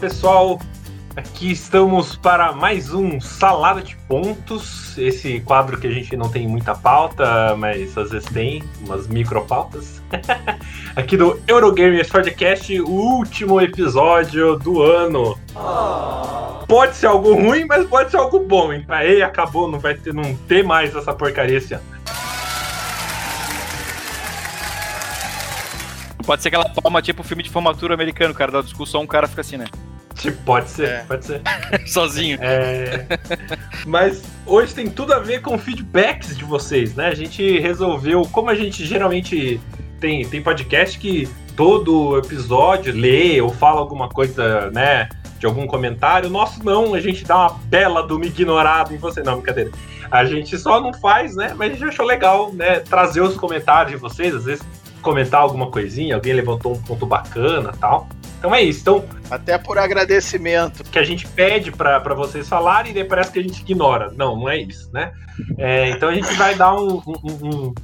Pessoal, aqui estamos para mais um Salada de Pontos. Esse quadro que a gente não tem muita pauta, mas às vezes tem umas micro pautas. aqui do Eurogamers Podcast, o último episódio do ano. Pode ser algo ruim, mas pode ser algo bom. Hein? Aí acabou, não vai ter, não ter mais essa porcaria esse ano. Pode ser aquela palma tipo filme de formatura americano, cara, da discussão, um cara fica assim, né? Tipo, pode ser, É. pode ser. Sozinho. É, Mas hoje tem tudo a ver com feedbacks de vocês, né? A gente resolveu, como a gente geralmente tem, tem podcast que todo episódio lê ou fala alguma coisa, né? De algum comentário. Nosso não, a gente dá uma bela de uma ignorada em você. Não, brincadeira. A gente só não faz, né? Mas a gente achou legal, né? Trazer os comentários de vocês, às vezes comentar alguma coisinha, alguém levantou um ponto bacana tal. Então é isso. Então, Até por agradecimento. que a gente pede pra pra vocês falarem e daí parece que a gente ignora. Não, não é isso, né? É, então a gente vai dar um, um, um-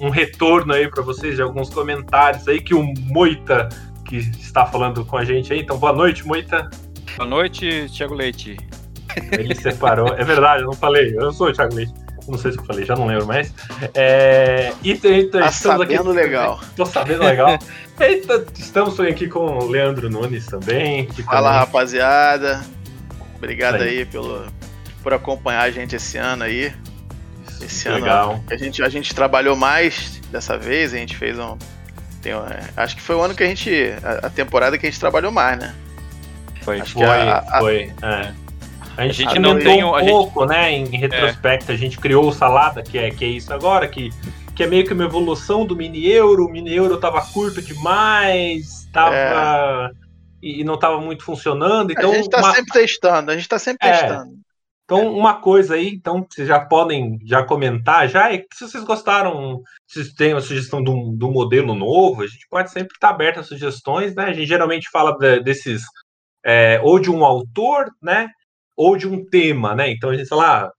um- retorno aí pra vocês de alguns comentários aí que o Moita que está falando com a gente aí. Então boa noite, Moita. Boa noite, Thiago Leite. Ele separou. É verdade, eu não falei. Eu sou o Thiago Leite. Não sei se eu falei, já não lembro mais. É, e Tá estamos aqui- sabendo legal. Tô sabendo legal. Eita, estamos aqui com o Leandro Nunes também. Fala, também- rapaziada. Obrigado Isso aí. aí pelo, por acompanhar a gente esse ano aí. Esse ano Legal. a gente, a gente trabalhou mais dessa vez, a gente fez um. tem é, acho que foi o ano que a gente. A, a temporada que a gente trabalhou mais, né? Foi. Acho Foi, que a- a- foi. é. A gente, gente não tem um pouco, né? Em retrospecto, a gente criou o Salada, que é, que é isso agora, que, que é meio que uma evolução do mini euro. O mini euro tava curto demais, tava. E, e não tava muito funcionando. Então, a gente tá uma, sempre testando, a gente tá sempre É. testando. então, uma coisa aí, então, vocês já podem já comentar já, é que se vocês gostaram, se vocês têm uma sugestão de um, de um modelo novo, a gente pode sempre estar aberto a sugestões, né? A gente geralmente fala de- desses, é, ou de um autor, né? Ou de um tema, né? Então a gente fala, ah,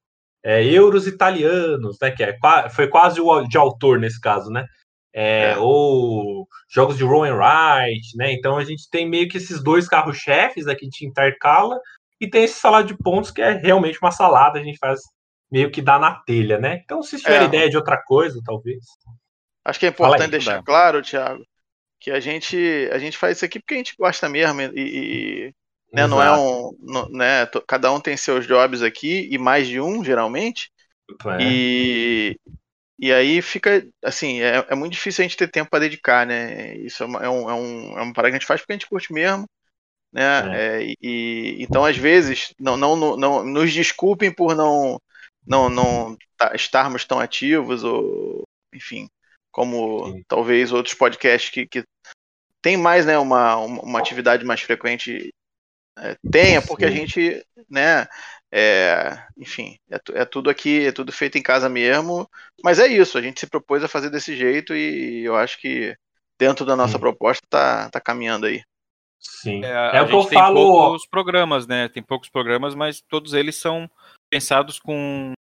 é, euros italianos, né? Que é, foi quase o de autor nesse caso, né? É, É. Ou jogos de roll and write, né? Então a gente tem meio que esses dois carros-chefes aqui de intercala e tem esse salada de pontos que é realmente uma salada, a gente faz meio que dá na telha, né? Então, se tiver É. ideia de outra coisa, talvez. Acho que é importante aí, deixar Dá. claro, Thiago, que a gente, a gente faz isso aqui porque a gente gosta mesmo e- e, né, não é um, não- né, cada um tem seus jobs aqui e mais de um geralmente É. e e aí fica assim é, é muito difícil a gente ter tempo para dedicar, né? Isso é, uma, é, um, é, um, é uma parada que a gente faz porque a gente curte mesmo, né? É, e, e- então às vezes não, não, não, não- nos desculpem por não não não tá- estarmos tão ativos ou enfim como Sim. talvez outros podcasts que, que tem mais né uma, uma, uma atividade mais frequente é, tenha porque a gente né é, enfim é, é tudo aqui é tudo feito em casa mesmo mas é isso a gente se propôs a fazer desse jeito e eu acho que dentro da nossa Sim. proposta tá, tá caminhando aí Sim. É, É, a o que eu gente tem falo. poucos programas, né? Tem poucos programas, mas todos eles são pensados com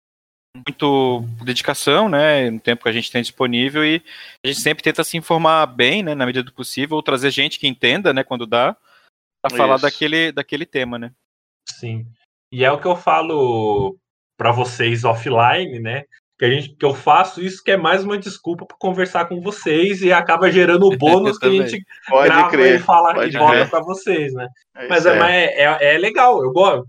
muito dedicação, né? No tempo que a gente tem disponível e a gente sempre tenta se informar bem, né? Na medida do possível, ou trazer gente que entenda, né? Quando dá, para falar daquele, daquele tema, né? Sim. E é o que eu falo para vocês offline, né? Que, a gente, que eu faço isso que é mais uma desculpa para conversar com vocês e acaba gerando o bônus que a gente pode grava crer e fala e bota crer. para vocês, né? É é, mas é, é- é legal, eu gosto.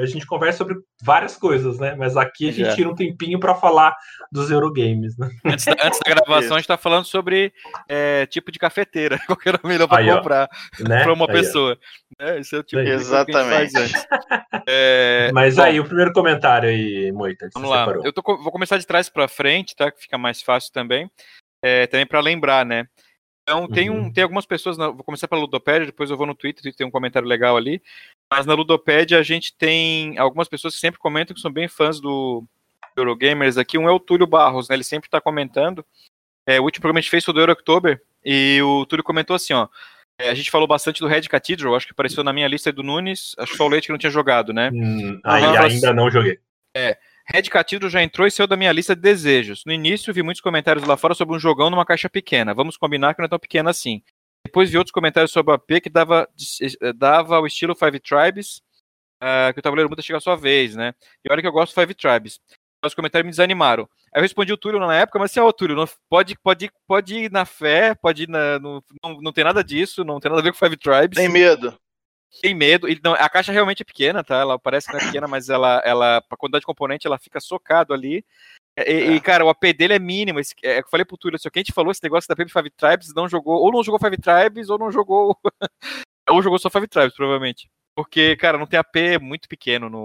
A gente conversa sobre várias coisas, né? Mas aqui a gente Já. tira um tempinho para falar dos Eurogames, né? Antes da, antes da gravação, a gente tá falando sobre é, tipo de cafeteira, qual que era o melhor para comprar né? para uma Aí, pessoa. É, esse é o tipo Aí. de coisa que a gente faz Exatamente. antes. É, Mas bom, aí, o primeiro comentário aí, Moita, Vamos você lá. separou. Eu tô vou começar de trás para frente, tá? Que fica mais fácil também. É, também para lembrar, né? Então, tem, um, Uhum. tem algumas pessoas. vou começar pela Ludopédia, depois eu vou no Twitter, Twitter tem um comentário legal ali. Mas na Ludopédia a gente tem algumas pessoas que sempre comentam que são bem fãs do Eurogamers aqui. Um é o Túlio Barros, né? Ele sempre tá comentando. É, o último programa que a gente fez foi do Euro October e o Túlio comentou assim, ó. é, a gente falou bastante do Red Cathedral, acho que apareceu na minha lista do Nunes, acho que só o Leite que não tinha jogado, né? Hum, aí Aham. ainda não joguei. Red Cathedral já entrou e saiu da minha lista de desejos. No início, vi muitos comentários lá fora sobre um jogão numa caixa pequena. Vamos combinar que não é tão pequena assim. Depois vi outros comentários sobre o AP que dava, dava o estilo Five Tribes, uh, que o tabuleiro muda chega a sua vez, né? E olha que eu gosto do Five Tribes. Os comentários me desanimaram. Aí eu respondi o Túlio na época, mas assim, ó, Túlio, não, pode, pode, pode ir na fé, pode ir na. No, não, não tem nada disso, não tem nada a ver com Five Tribes. Tem medo. Tem medo. E, não, a caixa realmente é pequena, tá? Ela parece que não é pequena, mas ela, ela, a quantidade de componente, ela fica socado ali. E, é. e, cara, o AP dele é mínimo. Esse, é, eu falei pro Túlio, assim, quem te falou esse negócio da Paper Five Tribes não jogou, ou não jogou Five Tribes, ou não jogou. ou jogou só Five Tribes, provavelmente. Porque, cara, não tem AP muito pequeno no.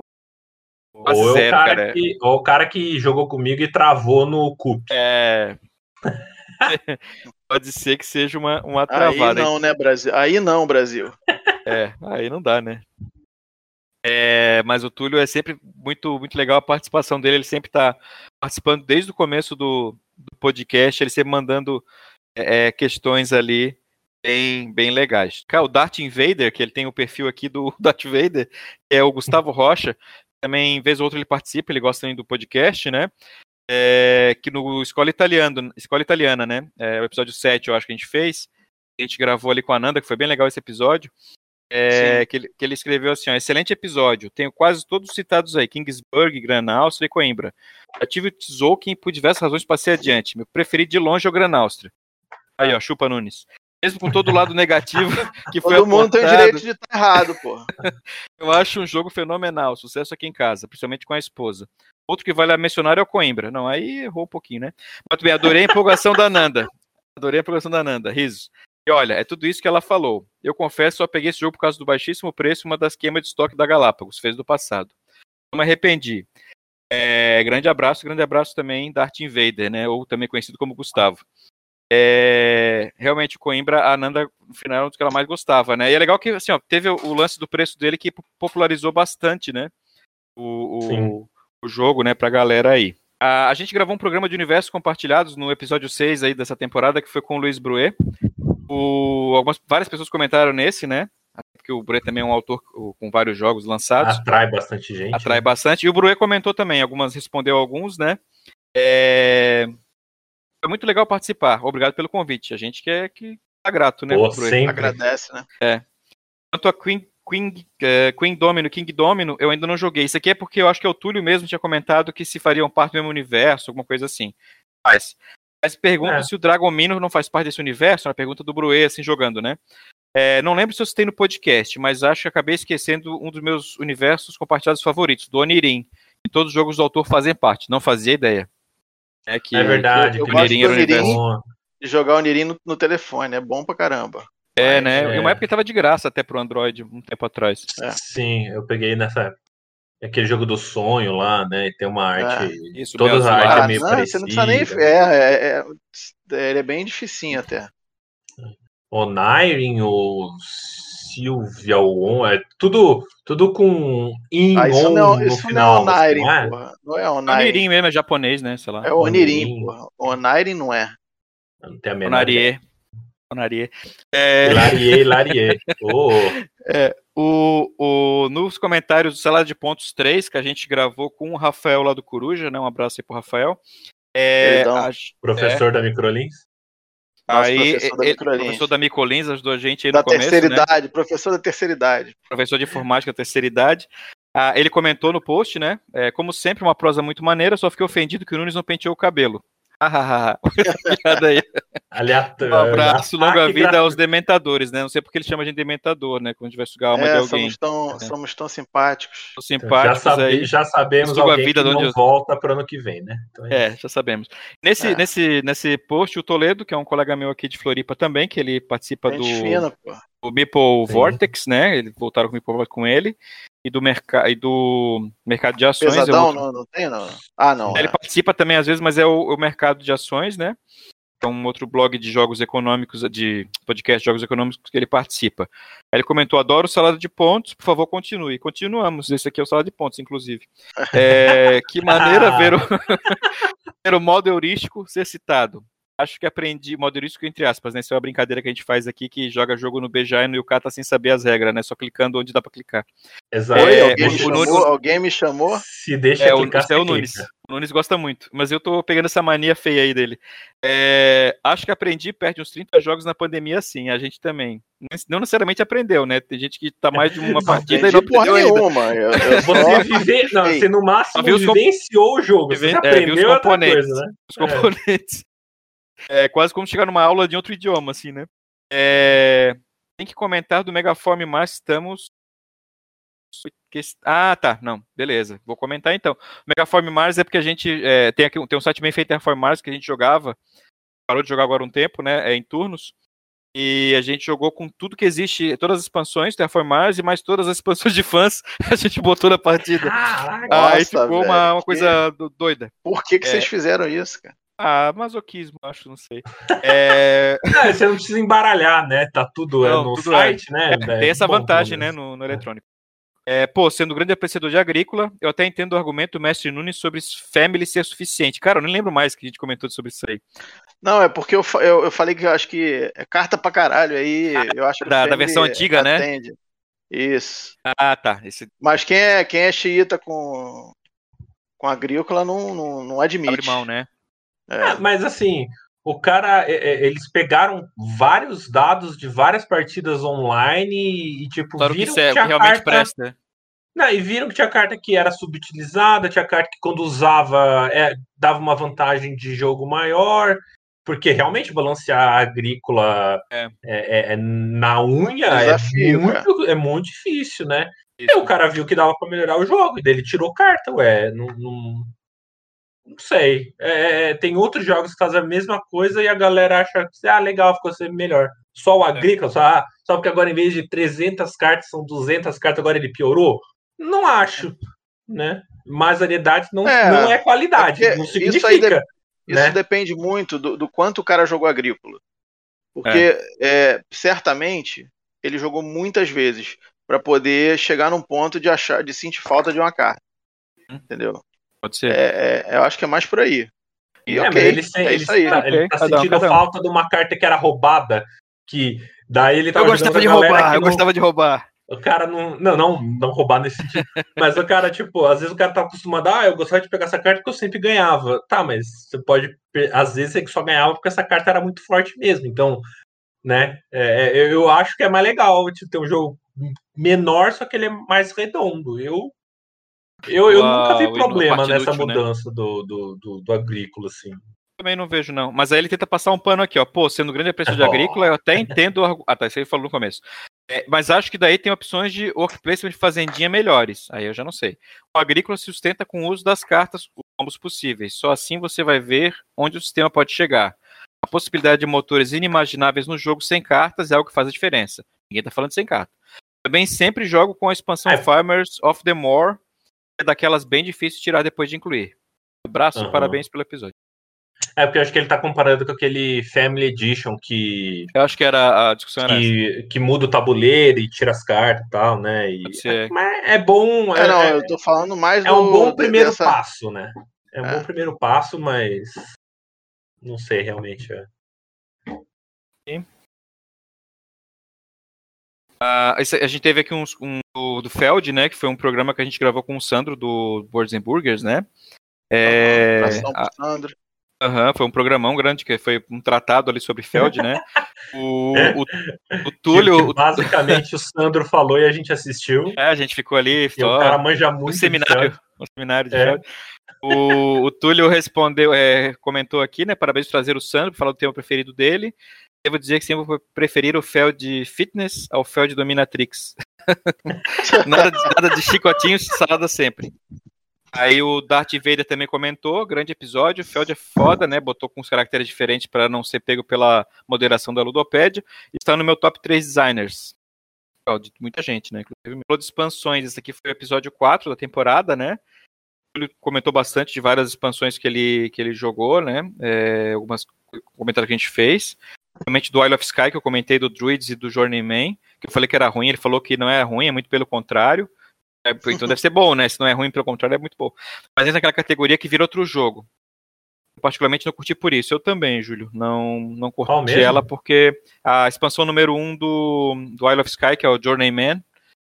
Quase ou, zero, o cara cara. Que, ou o cara que jogou comigo e travou no cup. É. Pode ser que seja uma, uma travada. Aí não, né, Brasil? Aí não, Brasil. É, aí não dá, né? É, mas o Túlio é sempre muito, muito legal a participação dele. Ele sempre está participando desde o começo do, do podcast, ele sempre mandando é, é, questões ali bem, bem legais. Cara, o Dart Invader, que ele tem o perfil aqui do Dart Invader, é o Gustavo Rocha. Também, vez ou outra, ele participa, ele gosta do podcast, né? É, que no Escola Italiana, Escola Italiana, né? É, o episódio 7, eu acho que a gente fez. A gente gravou ali com a Nanda, que foi bem legal esse episódio. É, que, ele, que, ele, escreveu assim: ó, excelente episódio. Tenho quase todos citados aí: Kingsburg, Gran Áustria e Coimbra. Já tive o Tzolk'in por diversas razões passei adiante. Meu preferido de longe é o Gran Áustria. Aí, ó, chupa Nunes. Mesmo com todo o lado negativo que foi Todo mundo tem o direito de estar errado, pô. Eu acho um jogo fenomenal. Sucesso aqui em casa, principalmente com a esposa. Outro que vale a mencionar é o Coimbra. Não, aí errou um pouquinho, né? Mas bem, adorei a empolgação da Nanda. Adorei a empolgação da Nanda. Risos. E olha, é tudo isso que ela falou. Eu confesso, só peguei esse jogo por causa do baixíssimo preço uma das queimas de estoque da Galápagos, fez do passado. Não me arrependi. É, grande abraço, grande abraço também da Art Invader, né? Ou também conhecido como Gustavo. É, realmente, o Coimbra, a Nanda, no final, é um dos que ela mais gostava, né? E é legal que, assim, ó, teve o lance do preço dele que popularizou bastante, né? O, o, o jogo, né, pra galera aí. A, a, gente gravou um programa de universos compartilhados no episódio 6 aí dessa temporada, que foi com o Luiz Bruet. O, algumas, várias pessoas comentaram nesse, né? Porque o Bruet também é um autor com vários jogos lançados. Atrai bastante gente. Atrai né? bastante. E o Bruet comentou também, algumas respondeu alguns, né? É... Foi muito legal participar. Obrigado pelo convite. A gente quer que tá grato, né? Pô, sempre. Agradece, né? É. Quanto a Queen, Queen, uh, Queen Domino, King Domino, eu ainda não joguei. Isso aqui é porque eu acho que o Túlio mesmo tinha comentado que se fariam parte do mesmo universo, alguma coisa assim. Mas mas pergunta é. se o Dragon Minor não faz parte desse universo, é uma pergunta do Bruet, assim, jogando, né? É, não lembro se eu citei no podcast, mas acho que acabei esquecendo um dos meus universos compartilhados favoritos, do Onirin. E todos os jogos do autor fazem parte, não fazia ideia. É, que, é verdade, eu, eu Onirin era o universo. De jogar o Onirin no, no, telefone, é bom pra caramba. É, né? É. uma época que tava de graça até pro Android, um tempo atrás. É. Sim, eu peguei nessa época. Aquele jogo do sonho lá, né? E tem uma arte. É, isso, todas as artes é meio não, parecida. Você não precisa nem. É, é, é, ele é bem dificinho até. O Nairin, o Silvia, o On, é tudo, tudo com in, ah, isso on não, no isso final. Não é Onairin, não é? porra. Não é Onairin. Onirin mesmo, é japonês, né? Sei lá. É Onirin, porra. Onairin não é. Não tem a menor Onarie. Onarie. É... Larie, Larie. Oh. É, o, o, nos comentários do Salada de Pontos 3, que a gente gravou com o Rafael lá do Coruja, né? Um abraço aí pro Rafael. É, a, professor é, da Microlins. Aí, professor da, ele, professor da Micolins ajudou a gente aí da no começo, terceira né? idade, professor da terceira idade. Professor de informática da terceira idade. Ah, ele comentou no post, né? É, como sempre, uma prosa muito maneira, só fiquei ofendido que o Nunes não penteou o cabelo. Piada aí. Aleatório. Um abraço, longa vida aos dementadores, né? Não sei porque ele chama de dementador, né? Quando a gente vai sugar a alma é, de alguém. Somos tão, é. somos tão simpáticos. Então, simpáticos já, sabe, aí. já sabemos alguém a vida que não eu... volta para ano que vem, né? Então é, é já sabemos. Nesse, é. nesse, nesse post, o Toledo, que é um colega meu aqui de Floripa também, que ele participa do, fina, do Meeple Vortex, né? Eles voltaram com o Meeple com ele e do, mercado e do mercado de ações. Pesadão, não, não tem, não? Ah, não. Ele é. participa também às vezes, mas é o, o, mercado de ações, né? É um outro blog de jogos econômicos, de podcast de jogos econômicos que ele participa. Aí ele comentou: adoro salada de pontos, por favor, continue. Continuamos. Esse aqui é o salada de pontos, inclusive. É, que maneira ver, o, ver o modo heurístico ser citado. Acho que aprendi, modo entre aspas, né? Isso é uma brincadeira que a gente faz aqui, que joga jogo no BJ e no Yuka tá sem saber as regras, né? Só clicando onde dá pra clicar. Exato. Oi, é, alguém, me chamou, Nunes... alguém, me chamou, Se deixa é, clicar, o, é o Nunes. O Nunes gosta muito, mas eu tô pegando essa mania feia aí dele. É, acho que aprendi perto de uns 30 jogos na pandemia, sim. A gente também. Não necessariamente aprendeu, né? Tem gente que tá mais de uma partida e não aprendeu nenhuma. Eu, eu você, vive... não, você no máximo vivenciou o jogo. Você é, aprendeu os componentes. Coisa, né? Os componentes. É quase como chegar numa aula de outro idioma, assim, né? É... Tem que comentar do Megaform Mars, estamos. Ah, tá, não, beleza. Vou comentar então. O Megaform Mars é porque a gente é, tem aqui tem um site bem feito Terraform Mars que a gente jogava, parou de jogar agora um tempo, né? É, em turnos. E a gente jogou com tudo que existe, todas as expansões, Terraform Mars e mais todas as expansões de fãs, a gente botou na partida. Caraca, Aí ficou uma, uma coisa doida. Por que, que é. vocês fizeram isso, cara? Ah, masoquismo, acho, não sei. É... é... você não precisa embaralhar, né? Tá tudo é, não, no tudo é. site, é. né? É, tem essa vantagem, né, no, no eletrônico. É, pô, sendo grande apreciador de agrícola, eu até entendo o argumento do mestre Nunes sobre family ser suficiente. Cara, eu nem lembro mais que a gente comentou sobre isso aí. Não, é porque eu, eu, eu falei que eu acho que é carta pra caralho, aí ah, eu acho que da, da versão antiga, né? atende. né? Isso. Ah, tá. Esse... Mas quem é, quem é xiita com, com agrícola não, não, não admite. Abre mão, né? É. mas assim, o cara, é, é, eles pegaram vários dados de várias partidas online e, tipo, claro viram que, que, que realmente carta... presta. Não, e viram que tinha carta que era subutilizada, tinha carta que quando usava é, dava uma vantagem de jogo maior, porque realmente balancear a agrícola é. É, é na unha Desafio, muito, é, muito, difícil, né? Isso. E o cara viu que dava para melhorar o jogo, e daí ele tirou carta, ué, não, não, não sei. É, é, é, tem outros jogos que fazem a mesma coisa e a galera acha que, ah, legal, ficou sempre melhor. Só o é. Agrícola, só, ah, só porque agora em vez de 300 cartas são 200 cartas, agora ele piorou? Não acho, né? Mas variedade não é, não é qualidade, é não significa. Isso, aí de, né? isso depende muito do, do, quanto o cara jogou Agrícola. Porque, é. certamente, ele jogou muitas vezes para poder chegar num ponto de achar, de sentir falta de uma carta. Hum. Entendeu? Pode ser. É, é, eu acho que é mais por aí. E é, okay, ele, é ele, aí, tá, ele tá sentindo um, falta um. de uma carta que era roubada, que daí ele Eu gostava de roubar, eu não, gostava de roubar. O cara não. Não, não, não roubar nesse sentido. mas o cara, tipo, às vezes o cara tá acostumado, ah, eu gostava de pegar essa carta porque eu sempre ganhava. Tá, mas você pode. Às vezes você só ganhava porque essa carta era muito forte mesmo. Então, né? É, é eu acho que é mais legal tipo, ter um jogo menor, só que ele é mais redondo. Eu eu, eu nunca vi problema nessa útil, né? mudança né? do, do, do, do, agrícola, assim. Também não vejo, não. Mas aí ele tenta passar um pano aqui, ó. Pô, sendo grande preço de agrícola, eu até entendo. Ah, tá, isso aí falou no começo. É, mas acho que daí tem opções de work placement de fazendinha melhores. Aí eu já não sei. O agrícola se sustenta com o uso das cartas, combos possíveis. Só assim você vai ver onde o sistema pode chegar. A possibilidade de motores inimagináveis no jogo sem cartas é algo que faz a diferença. Ninguém tá falando sem carta. Também sempre jogo com a expansão é. Farmers of the More é daquelas bem difíceis de tirar depois de incluir. Abraço uhum. parabéns pelo episódio. É, porque eu acho que ele tá comparando com aquele Family Edition que. Eu acho que era a discussão que, era que muda o tabuleiro e tira as cartas e tal, né? E, é, mas é bom. É, é, não, eu tô falando mais É do, um bom primeiro dessa... passo, né? É um é. bom primeiro passo, mas. Não sei realmente. É. Sim. Uh, a gente teve aqui um, um do, do, Feld, né? Que foi um programa que a gente gravou com o Sandro do Boards and Burgers, né? É, ah, Sandro. Uhum, foi um programão grande, que foi um tratado ali sobre Feld, né? O, o, o Túlio. basicamente o Sandro falou e a gente assistiu. É, a gente ficou ali. Só, o cara manja muito. Um seminário. Um seminário de é. Feld. O, o Túlio respondeu, é, comentou aqui, né? Parabéns por trazer o Sandro, falar do tema preferido dele devo dizer que sempre vou preferir o Feld Fitness ao Feld Dominatrix. nada, de, nada de chicotinhos, salada sempre. Aí o Darth Vader também comentou, grande episódio, o Feld é foda, né? Botou com uns caracteres diferentes para não ser pego pela moderação da Ludopédia. Está no meu top 3 designers. De muita gente, né? Inclusive, falou de expansões. Esse aqui foi o episódio 4 da temporada, né? Ele comentou bastante de várias expansões que ele, que ele jogou, né? É, algumas comentários que a gente fez principalmente do Isle of Sky, que eu comentei do Druids e do Journeyman, que eu falei que era ruim, ele falou que não é ruim, é muito pelo contrário. É, então deve ser bom, né? Se não é ruim, pelo contrário, é muito bom. Mas entra naquela categoria que vira outro jogo. particularmente não curti por isso. Eu também, Júlio. Não, não curti ela porque a expansão número 1 um do, do Isle of Sky, que é o Journeyman,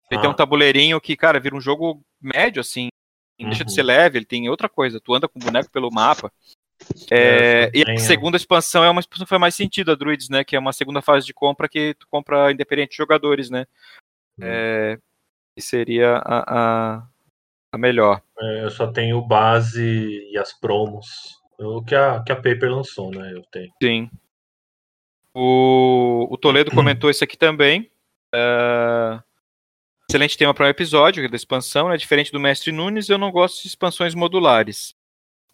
ele ah. tem um tabuleirinho que, cara, vira um jogo médio, assim. Uhum. Deixa de ser uhum. leve, ele tem outra coisa. Tu anda com o boneco pelo mapa. É, é, e a segunda expansão é uma expansão que faz mais sentido, a Druids, né? Que é uma segunda fase de compra que tu compra independente de jogadores, né? Uhum. É, e seria a, a, a melhor. É, eu só tenho base e as promos. O que a, que a Paper lançou, né? Eu tenho. Sim. O, o Toledo comentou isso aqui também. Uh, excelente tema para um episódio da expansão, né? Diferente do Mestre Nunes, eu não gosto de expansões modulares.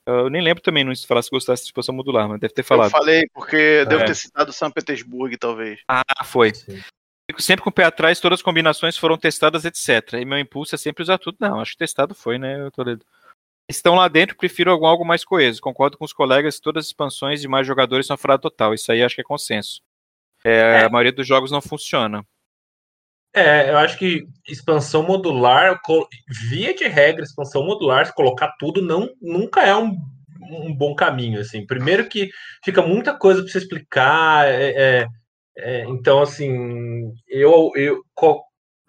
Eu nem lembro também não se falar se gostasse de expansão modular, mas deve ter falado. Eu falei, porque é. devo ter citado São Petersburgo, talvez. Ah, foi. Sim. Fico sempre com o pé atrás, todas as combinações foram testadas, etc. E meu impulso é sempre usar tudo. Não, acho que testado foi, né, Toledo? Estão lá dentro, prefiro algo, algo mais coeso. Concordo com os colegas, todas as expansões de mais jogadores são fora total. Isso aí acho que é consenso. É, é. A maioria dos jogos não funciona. É, eu acho que expansão modular, via de regra, expansão modular, se colocar tudo, não, nunca é um, um bom caminho. Assim. Primeiro que fica muita coisa para você explicar. É, é, é, então, assim, eu, eu,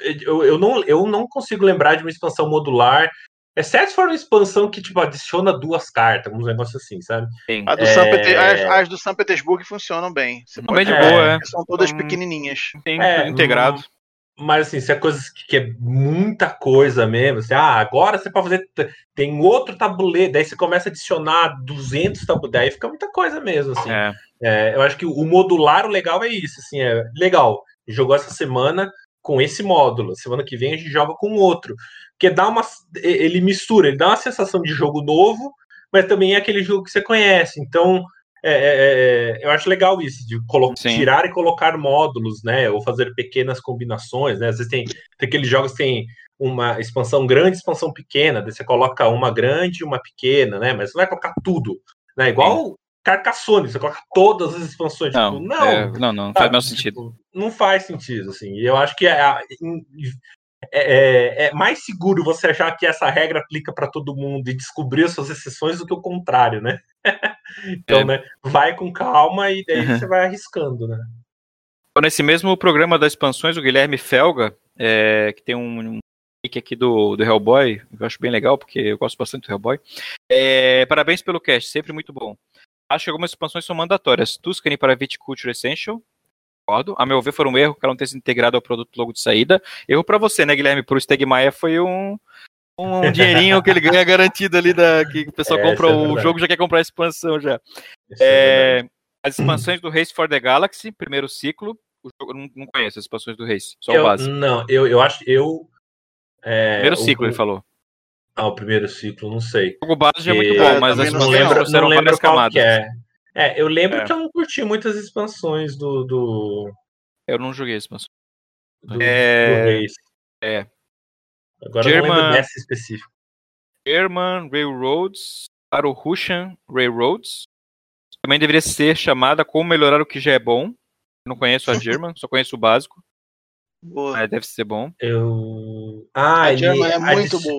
eu, eu, não, eu não consigo lembrar de uma expansão modular Exceto se for uma expansão que, tipo, adiciona duas cartas, um negócio assim, sabe? A do é... as, as, do São Petersburgo funcionam bem. Você. Bem de boa, é. São todas hum, pequenininhas. Sim, é, integrado. Mas assim, se é coisas que, que, é muita coisa mesmo, assim, ah, agora você pode fazer. Tem outro tabuleiro, daí você começa a adicionar 200 tabuleiros, daí fica muita coisa mesmo, assim. É. É, eu acho que o modular, o legal é isso, assim, é legal. Jogou essa semana com esse módulo, semana que vem a gente joga com outro. Porque dá uma. Ele mistura, ele dá uma sensação de jogo novo, mas também é aquele jogo que você conhece. Então, é, é, é eu acho legal isso, de tirar e colocar módulos, né? Ou fazer pequenas combinações, né? Às vezes tem, tem aqueles jogos que tem uma expansão grande expansão pequena, daí você coloca uma grande e uma pequena, né? Mas você vai colocar tudo, né? Igual Sim. Carcassonne, você coloca todas as expansões. Não, tipo, não, é, não, não, faz mais sentido. Tipo, não faz sentido, assim. E eu acho que é, é, é, é, mais seguro você achar que essa regra aplica para todo mundo e descobrir as suas exceções do que o contrário, né? então, é. né, vai com calma e daí uhum. você vai arriscando, né? Nesse mesmo programa das expansões, o Guilherme Felga, é, que tem um, um aqui do, do Hellboy, eu acho bem legal, porque eu gosto bastante do Hellboy. É, parabéns pelo cast, sempre muito bom. Acho que algumas expansões são mandatórias. Tuscany para Viticulture Essential, concordo. A meu ver, foi um erro que ela não ter se integrado ao produto logo de saída. Erro para você, né, Guilherme? Pro Stegmaier foi um, um dinheirinho que ele ganha garantido ali, da, que o pessoal é, compra é o jogo já quer comprar a expansão já. É, é as expansões do Race for the Galaxy, primeiro ciclo. Eu não, não conheço as expansões do Race, só eu, o básico. Não, eu, eu acho. Eu, é, primeiro ciclo, o, ele falou. Ah, o primeiro ciclo, não sei. O jogo base é muito bom, mas as não lembro, não lembro qual que é. É, eu lembro é. que eu não curti muitas expansões do. do... Eu não joguei expansão. Do, é... do. É. Agora German... eu não lembro dessa específica. German Railroads para o Russian Railroads. Também deveria ser chamada Como Melhorar o que já é bom. não conheço a German, só conheço o básico. Boa. Mas deve ser bom. Eu. Ah, a German é muito boa.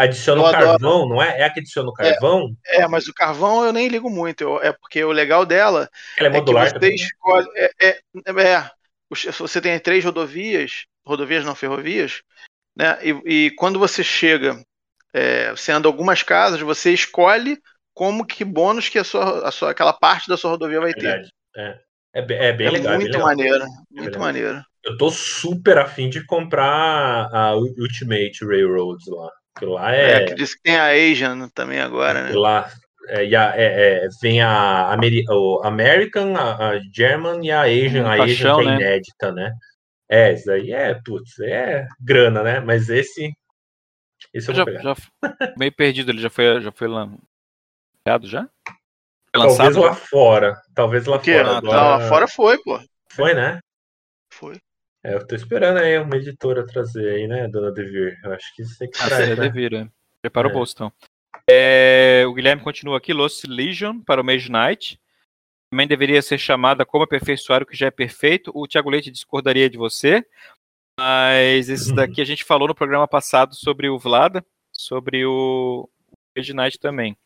Adiciona o carvão, não é? É a que adiciona o carvão? É, é, mas o carvão eu nem ligo muito. Eu, é porque o legal dela Ela é, modular é que você escolhe. É, é, é, você tem três rodovias, rodovias não ferrovias, né? E, e quando você chega, é, você anda algumas casas, você escolhe como que bônus que a sua, a sua aquela parte da sua rodovia vai ter. É, é, é bem legal. Muito bem maneiro, muito maneiro. Eu tô super afim de comprar a Ultimate Railroads lá. Aquilo lá é. é diz que tem a Asian também agora, né? Lá é, é, é, vem a Ameri o American, a, a, German e a Asian. Hum, a Asian que é né? inédita, né? É, isso aí é, putz, é grana, né? Mas esse. Esse eu já, já meio perdido, ele já foi, já foi lançado já? Foi lançado, Talvez lá fora. Talvez lá fora. Agora... Não, lá fora foi, pô. Foi, né? É, eu tô esperando aí uma editora trazer aí, né, dona Devir? Eu acho que tem que trazer. Ah, é né? Devir, é. Prepara é. o bolso, então. É, o Guilherme continua aqui, Lost Legion para o Mage Knight. Também deveria ser chamada como aperfeiçoar o que já é perfeito. O Thiago Leite discordaria de você, mas esse daqui a gente falou no programa passado sobre o Vlada, sobre o Mage Knight também.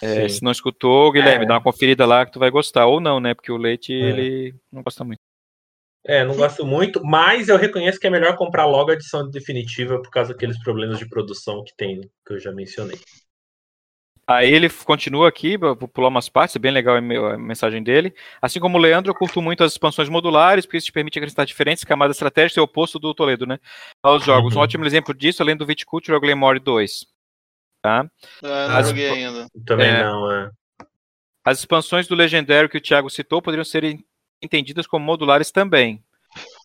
É, se não escutou, Guilherme, é. dá uma conferida lá que tu vai gostar. Ou não, né? Porque o Leite, é. ele não gosta muito. É, não gosto muito, mas eu reconheço que é melhor comprar logo a edição definitiva por causa daqueles problemas de produção que tem, que eu já mencionei. Aí ele continua aqui, vou pular umas partes, é bem legal a mensagem dele. Assim como o Leandro, eu curto muito as expansões modulares, porque isso te permite acrescentar diferentes camadas estratégicas, é o oposto do Toledo, né? Aos jogos. Uhum. Um ótimo exemplo disso, além do Viticulture, é o Glamour 2. Tá? Ah, não as... joguei ainda. Também é... não, é. As expansões do Legendário que o Thiago citou poderiam ser entendidas como modulares também.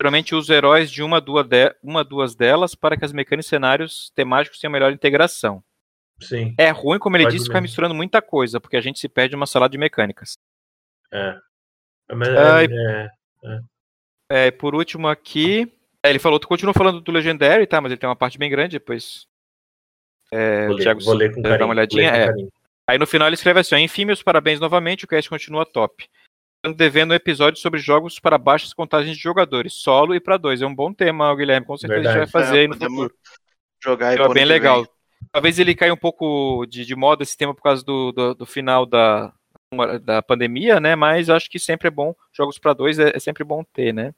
Geralmente uso heróis de uma, duas, de, uma, duas delas para que as mecânicas e cenários temáticos tenham melhor integração. Sim. É ruim, como ele Pode disse, ficar misturando muita coisa, porque a gente se perde uma salada de mecânicas. É. Mas, é, é, é. é, por último aqui, é, ele falou, tu continua falando do Legendary, tá? Mas ele tem uma parte bem grande, depois. É, vou, ler, Thiago, vou ler com carinho, Dá uma olhadinha. É. Aí no final ele escreve assim: enfim, meus parabéns novamente, o cast continua top devendo um episódio sobre jogos para baixas contagens de jogadores, solo e para dois. É um bom tema, Guilherme. Com certeza Verdade. a gente vai fazer é, aí no futuro. Jogar é bem legal. Vem. Talvez ele caia um pouco de, de moda esse tema por causa do, do, do final da, da pandemia, né? Mas acho que sempre é bom. Jogos para dois é, é, sempre bom ter, né?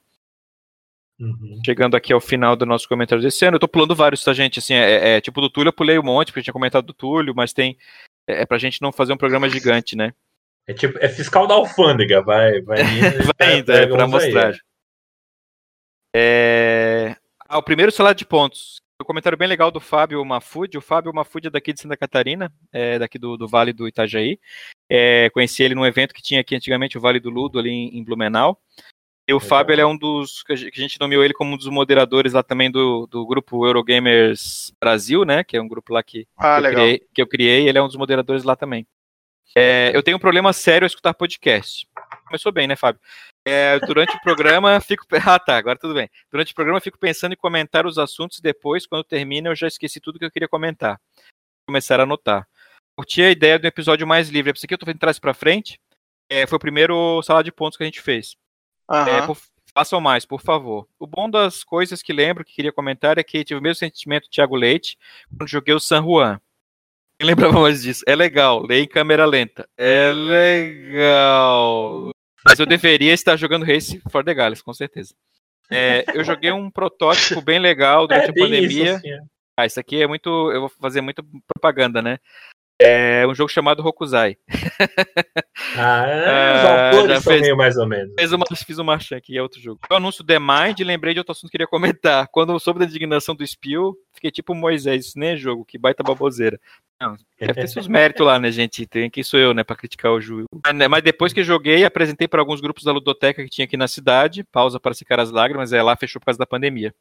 Uhum. Chegando aqui ao final do nosso comentário desse ano, eu tô pulando vários, tá, gente? Assim, é, é, é tipo do Túlio, eu pulei um monte, porque eu tinha comentado do Túlio, mas tem. É, é pra gente não fazer um programa gigante, né? É tipo, é fiscal da alfândega, vai, vai indo, vai indo, é, pra mostrar. É... Ah, o primeiro salário de pontos. Um comentário bem legal do Fábio Mafud. O Fábio Mafud é daqui de Santa Catarina, é daqui do, do Vale do Itajaí. É, conheci ele num evento que tinha aqui antigamente, o Vale do Ludo, ali em, em Blumenau. E o legal. Fábio ele é um dos. que a gente nomeou ele como um dos moderadores lá também do, do grupo Eurogamers Brasil, né? Que é um grupo lá que, ah, que, eu, criei, que eu criei. Ele é um dos moderadores lá também. É, eu tenho um problema sério a escutar podcast. Começou bem, né, Fábio? É, durante o programa, fico. Ah, tá, agora tudo bem. Durante o programa, fico pensando em comentar os assuntos depois, quando termina, eu já esqueci tudo que eu queria comentar. Vou começar a anotar. Curti a ideia do episódio mais livre. É por isso que eu tô fazendo trás para frente. É, foi o primeiro sala de pontos que a gente fez. Uhum. É, por, façam mais, por favor. O bom das coisas que lembro que queria comentar é que tive o mesmo sentimento do Thiago Leite quando joguei o San Juan. Quem lembrava mais disso? É legal, lê em câmera lenta. É legal. Mas eu deveria estar jogando Race for the Galaxy, com certeza. É, eu joguei um protótipo bem legal durante é a pandemia. Isso, assim, é. Ah, isso aqui é muito. Eu vou fazer muito propaganda, né? É um jogo chamado Rokuzai. Ah, é, os autores são fez, meio mais ou menos. Fez uma, fiz uma marcha aqui, é outro jogo. O anúncio The Mind, lembrei de outro assunto que queria comentar. Quando eu soube da indignação do Spiel, fiquei tipo Moisés, isso nem é jogo, que baita baboseira. Não, deve ter seus méritos lá, né, gente? Tem quem sou eu, né, pra criticar o jogo. Né, mas depois que joguei, apresentei para alguns grupos da ludoteca que tinha aqui na cidade. Pausa para secar as lágrimas, é lá fechou por causa da pandemia.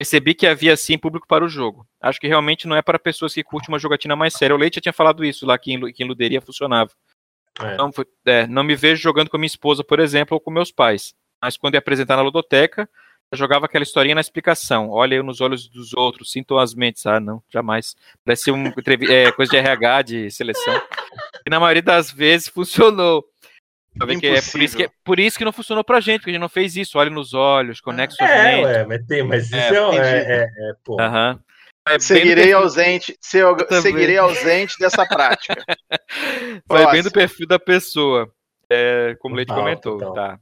Percebi que havia sim público para o jogo. Acho que realmente não é para pessoas que curtem uma jogatina mais séria. O Leite já tinha falado isso lá que em, que em Luderia funcionava. É. Então, é, não me vejo jogando com minha esposa, por exemplo, ou com meus pais. Mas quando ia apresentar na ludoteca, eu jogava aquela historinha na explicação. Olha eu nos olhos dos outros, sinto as mentes. Ah, não, jamais. Parece um, é, coisa de RH, de seleção. E na maioria das vezes funcionou. Que é, por, isso que, é, por isso que não funcionou pra gente, porque a gente não fez isso. Olhe nos olhos, conecte suas é, mentes. É, mas, tem, mas isso é, é, é, é pô. Uhum. É seguirei ausente, seguirei ausente dessa prática. Vai bem do perfil da pessoa. É, como o Leite comentou, tá.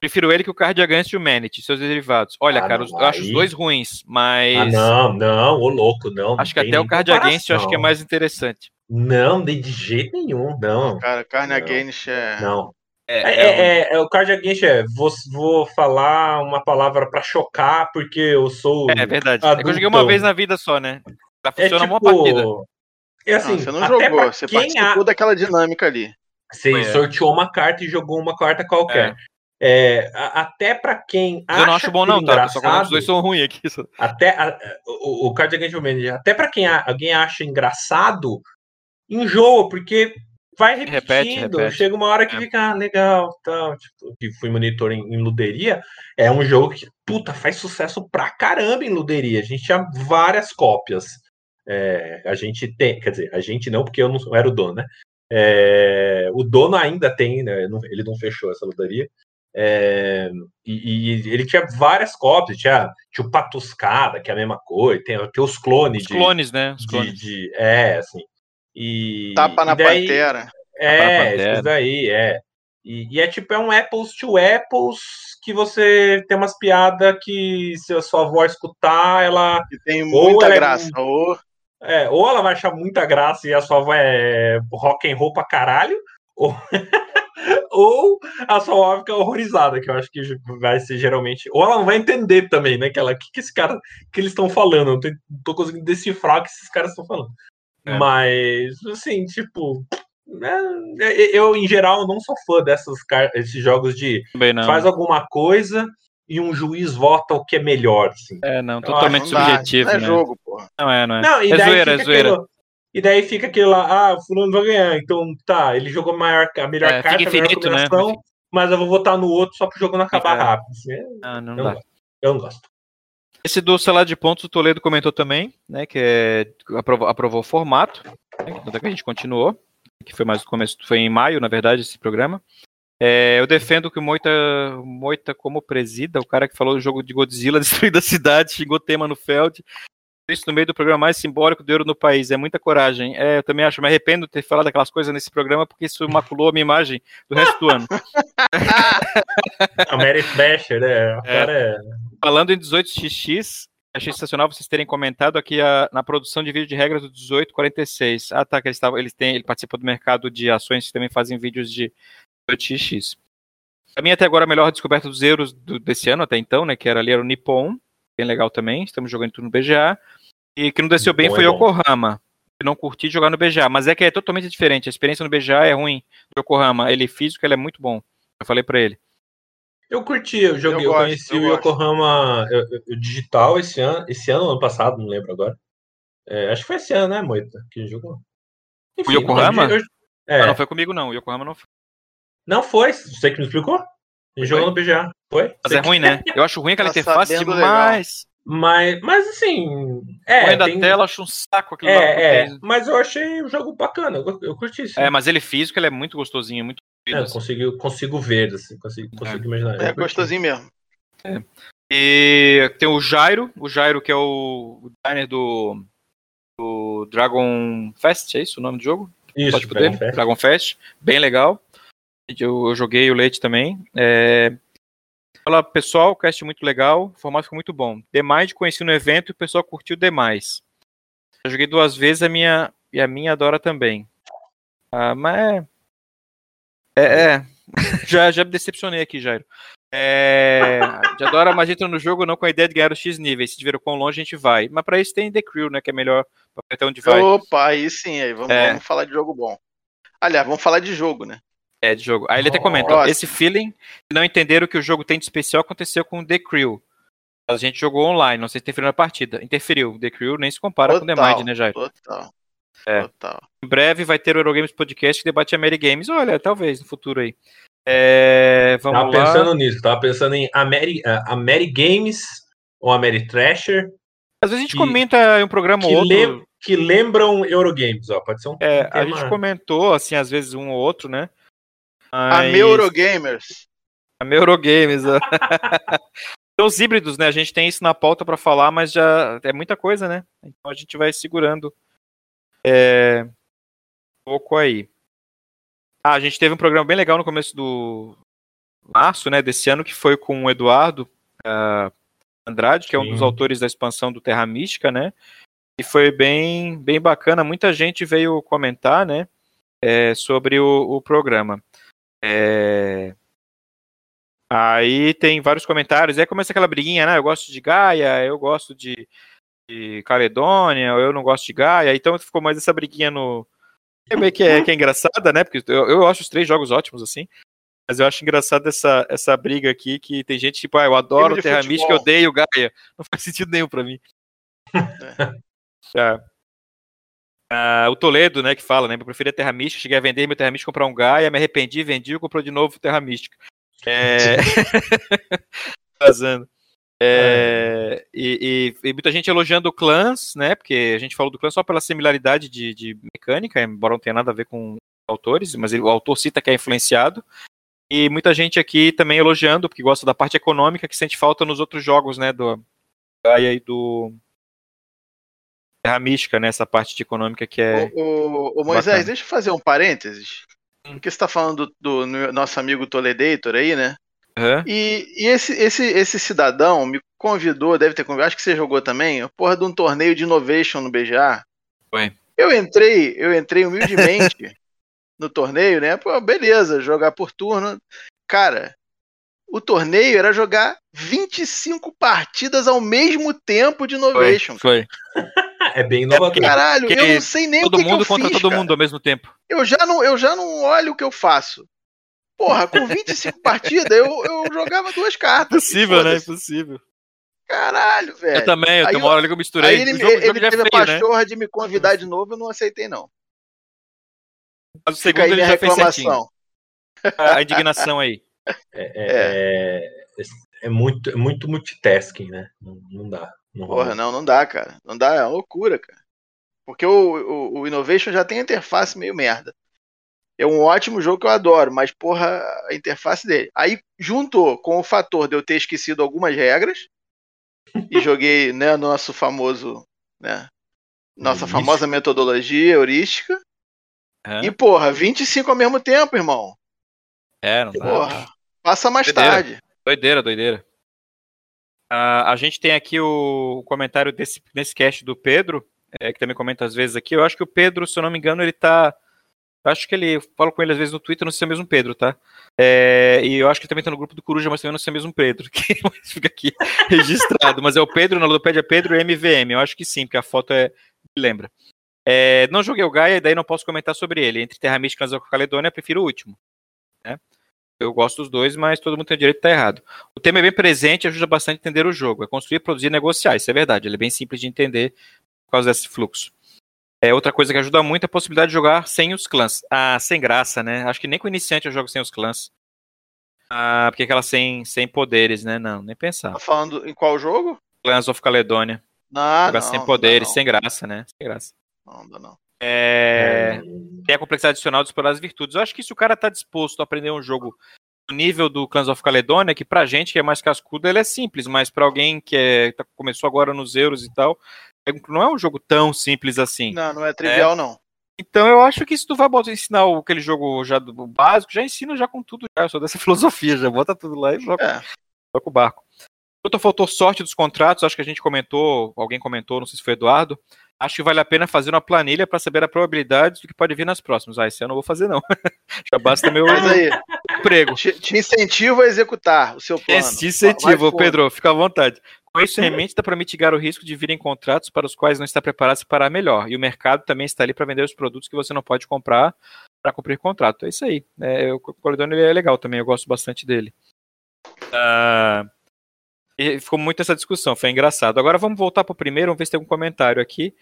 Prefiro ele que o Card Against Humanity, seus derivados. Olha, ah, cara, não, eu acho os dois ruins, mas. Ah, não, não, ô louco, não. Acho que até o Card Against eu acho que é mais interessante. Não, de jeito nenhum, não. Cara, Against é. Não. É, é, é, é, é, o Card Against é. Vou, vou falar uma palavra para chocar, porque eu sou. É verdade. É que eu joguei uma vez na vida só, né? Já é funciona tipo, uma partida. É assim, não, você não jogou, você participou a... daquela dinâmica ali. Você sorteou uma carta e jogou uma carta qualquer. É, até para quem acha eu não acho bom não, tá? Só os dois são ruins aqui. Até a, o, o Card Against Humanity, até para quem a, alguém acha engraçado, enjoa, porque vai repetindo. Repete, repete. Chega uma hora que é. fica ah, legal, tal. Tipo, que fui monitor em, em, Luderia, é um jogo que, puta, faz sucesso pra caramba em Luderia. A gente tinha várias cópias. É, a gente tem, quer dizer, a gente não, porque eu não era o dono, né? É, o dono ainda tem, né? Ele não fechou essa luderia. É, e, e, ele tinha várias cópias, tinha, tinha o Patuscada, que é a mesma coisa, tem, tem os clones. Os de, clones, né? Os clones. De, de, é, assim. E, Tapa na e daí, pantera. É, isso daí, é. E, e, é tipo, é um apples to apples que você tem umas piadas que se a sua avó escutar, ela. Que tem muita graça. É, ou... É, ou ela vai achar muita graça e a sua avó é rock and roll pra caralho, ou, ou a sua avó fica horrorizada, que eu acho que vai ser geralmente. Ou ela não vai entender também, né? Que ela, que, que esse cara, que eles estão falando? Eu não tô conseguindo decifrar o que esses caras estão falando. É. Mas, assim, tipo. É, eu, em geral, não sou fã dessas esses jogos de faz alguma coisa e um juiz vota o que é melhor. Assim. É, não, totalmente subjetivo. Não é né? jogo, porra. Não é, não é. Não, e é zoeira, é zoeira. Aquilo, e daí fica aquilo lá, ah, o fulano vai ganhar. Então, tá, ele jogou maior, a melhor é, carta, infinito, a melhor né? combinação, né? mas eu vou votar no outro só pro jogo não acabar é. rápido. Assim, é, ah, não eu, dá. Não eu não gosto. Esse do celular de pontos, o Toledo comentou também, né, que é, aprovou, aprovou o formato, né, que a gente continuou, que foi mais no começo, foi em maio, na verdade, esse programa. É, eu defendo que o Moita, Moita, como presida, o cara que falou do jogo de Godzilla destruindo a cidade, xingou tema no Feld, isso no meio do programa mais simbólico do euro no país. É muita coragem. É, eu também acho, me arrependo de ter falado aquelas coisas nesse programa, porque isso maculou a minha imagem do resto do ano. a Mary Basher, né? É. É... Falando em 18xx, achei sensacional vocês terem comentado aqui a, na produção de vídeo de regras do 1846. Ah, tá, que eles, tavam, eles têm, ele participa do mercado de ações que também fazem vídeos de 18xx. A minha até agora a melhor descoberta dos euros do, desse ano até então, né, que era ali era o Nippon, bem legal também, estamos jogando tudo no BGA. E que não desceu bem foi é Yokohama. Que não curti jogar no BGA, mas é que é totalmente diferente. A experiência no BGA é ruim. O Yokohama, ele físico, ele é muito bom. Eu falei para ele. Eu curti, eu joguei, eu, eu conheci eu o Yokohama eu, eu, digital esse ano, esse ano ano passado, não lembro agora. É, acho que foi esse ano, né, Moita, que jogou. Enfim, o Yokohama? Não, é. não, não foi comigo não, o Yokohama não foi. Não foi, você que me explicou? Ele jogou no BGA, foi? Mas é ruim, né? Eu acho ruim aquela tá interface demais. Mas, mas assim. É, da tem... tela, acho um saco aquilo é, é, Mas eu achei o jogo bacana, eu, eu curti sim. É, mas ele físico, ele é muito gostosinho, muito. É, assim. consigo, consigo ver, assim, consigo, é. consigo imaginar. É gostosinho mesmo. É. E tem o Jairo, o Jairo que é o designer do, do Dragon Fest, é isso o nome do jogo? Isso, Dragon Fest. Dragon Fest, bem legal. Eu, eu joguei o Leite também. É, Fala, pessoal, o cast é muito legal, o formato ficou muito bom. Demais conheci no evento e o pessoal curtiu demais. Eu joguei duas vezes a minha, e a minha adora também. Ah, mas é. É, já, já me decepcionei aqui, Jairo. É, já adora, mas entra no jogo não com a ideia de ganhar os X níveis. Se tiver o quão longe a gente vai. Mas para isso tem The Crew, né? Que é melhor pra até onde vai. Opa, aí sim, aí vamos, é. vamos falar de jogo bom. Aliás, vamos falar de jogo, né? É, de jogo. Aí ele até comenta, esse feeling, não entenderam que o jogo tem de especial, aconteceu com The Crew. A gente jogou online, não sei se interferiu na partida. Interferiu. The Crew nem se compara total, com The Mind, né, Jair? Total. É. Total. Em breve vai ter o Eurogames Podcast que debate Amerigames. Olha, talvez no futuro aí. É, vamos tava lá. pensando nisso, tava pensando em Ameri, uh, Amerigames ou Ameritrasher. Às vezes a gente que, comenta em um programa ou outro. que lembram Eurogames, ó. Pode ser um. É, um a gente comentou, assim, às vezes um ou outro, né? Mas... A Eurogamers. A Eurogamers. São os híbridos, né? A gente tem isso na pauta para falar, mas já é muita coisa, né? Então a gente vai segurando é, um pouco aí. Ah, a gente teve um programa bem legal no começo do março, né? Desse ano, que foi com o Eduardo uh, Andrade, que é um dos autores da expansão do Terra Mística, né? E foi bem, bem bacana. Muita gente veio comentar, né? É, sobre o, o programa. É... Aí tem vários comentários, aí começa aquela briguinha, né? Eu gosto de Gaia, eu gosto de, de Caledônia, eu não gosto de Gaia, então ficou mais essa briguinha no. É que é, que é engraçada, né? Porque eu, eu acho os três jogos ótimos, assim. Mas eu acho engraçado essa, essa briga aqui, que tem gente tipo, ah, eu adoro Terra Mística, eu odeio Gaia. Não faz sentido nenhum pra mim. É. Uh, o Toledo, né, que fala, né? Eu preferia Terra Mística, cheguei a vender meu Terra Mística, comprar um Gaia, me arrependi, vendi, comprou de novo Terra Mística. É... Vazando. É... E, e, e, muita gente elogiando o Clans, né? Porque a gente falou do Clans só pela similaridade de, de mecânica, embora não tenha nada a ver com autores, mas ele, o autor cita que é influenciado. E muita gente aqui também elogiando, porque gosta da parte econômica que sente falta nos outros jogos, né? Do Gaia e do terra mística, né? Essa parte de econômica que é. O, o Moisés, bacana. deixa eu fazer um parênteses. Porque você está falando do, do, nosso amigo Toledator aí, né? Uhum. E, e esse, esse, esse cidadão me convidou, deve ter convidado, acho que você jogou também, porra de um torneio de innovation no BGA. Foi. Eu entrei, eu entrei humildemente no torneio, né? Pô, beleza, jogar por turno. Cara, o torneio era jogar 25 partidas ao mesmo tempo de innovation. Foi. foi. é bem inovador. Caralho, eu não sei nem todo o que mundo que eu contra fiz, todo cara. mundo ao mesmo tempo. Eu já não, eu já não olho o que eu faço. Porra, com 25 partidas eu, eu jogava duas cartas. Impossível, né? Impossível. Caralho, velho. Eu também, eu tenho uma hora ali que eu misturei. Aí ele, o jogo, ele, jogo ele teve é feio, a né? pachorra né? de me convidar de novo, eu não aceitei, não. Mas o segundo ele já fez certinho. A indignação aí. É, é, é. é, muito, é muito multitasking, né? Não, não dá. Não Porra, não, não dá, cara. Não dá, é uma loucura, cara. Porque o, o, o Innovation já tem a interface meio merda. É um ótimo jogo que eu adoro, mas porra, a interface dele. Aí juntou com o fator de eu ter esquecido algumas regras e joguei, né, nosso famoso, né, nossa famosa metodologia heurística. É. E porra, 25 ao mesmo tempo, irmão. É, não dá. Porra, passa mais doideira. tarde. Doideira, doideira. Uh, a gente tem aqui o, o comentário desse, nesse cast do Pedro, é, que também comenta às vezes aqui. Eu acho que o Pedro, se eu não me engano, ele tá. Acho que ele. Eu falo com ele às vezes no Twitter, não sei se é mesmo Pedro, tá? É, e eu acho que ele também tá no grupo do Coruja, mas também não sei se é mesmo Pedro, que fica aqui registrado. Mas é o Pedro, na Ludopédia é Pedro MVM. Eu acho que sim, porque a foto é. Lembra. É, não joguei o Gaia, daí não posso comentar sobre ele. Entre Terra Mística e Caledônia, prefiro o último. Né? Eu gosto dos dois, mas todo mundo tem o direito de estar errado. O tema é bem presente e ajuda bastante a entender o jogo. É construir, produzir e negociar. Isso é verdade. Ele é bem simples de entender por causa desse fluxo. É, outra coisa que ajuda muito é a possibilidade de jogar sem os clãs. Ah, sem graça, né? Acho que nem com iniciante eu jogo sem os clãs. Ah, porque aquela sem, sem poderes, né? Não, nem pensar. Tá falando em qual jogo? Clans of Caledonia. Não, jogar não, sem poderes, não. sem graça, né? Sem graça. Não, não, não. É... Tem a complexidade adicional de explorar as virtudes. Eu acho que se o cara tá disposto a aprender um jogo no nível do Clans of Caledonia, que pra gente que é mais cascudo, ele é simples, mas pra alguém que é, tá, começou agora nos euros e tal, não é um jogo tão simples assim. Não, não é trivial, é. não. Então eu acho que se tu vai botar, ensinar aquele jogo já do básico, já ensina já com tudo, já, eu sou dessa filosofia, já bota tudo lá e joga, é. joga o barco. Outra faltou sorte dos contratos, acho que a gente comentou, alguém comentou, não sei se foi Eduardo. Acho que vale a pena fazer uma planilha para saber a probabilidade do que pode vir nas próximas. Ah, esse ano eu não vou fazer, não. Já basta meu emprego. Te, te incentivo a executar o seu plano. Te incentivo, Pedro, fica à vontade. Isso dá para mitigar o risco de virem contratos para os quais não está preparado se parar melhor. E o mercado também está ali para vender os produtos que você não pode comprar para cumprir contrato. É isso aí. É, o Coledone é legal também, eu gosto bastante dele. Uh, e ficou muito essa discussão, foi engraçado. Agora vamos voltar para o primeiro, vamos ver se tem algum comentário aqui.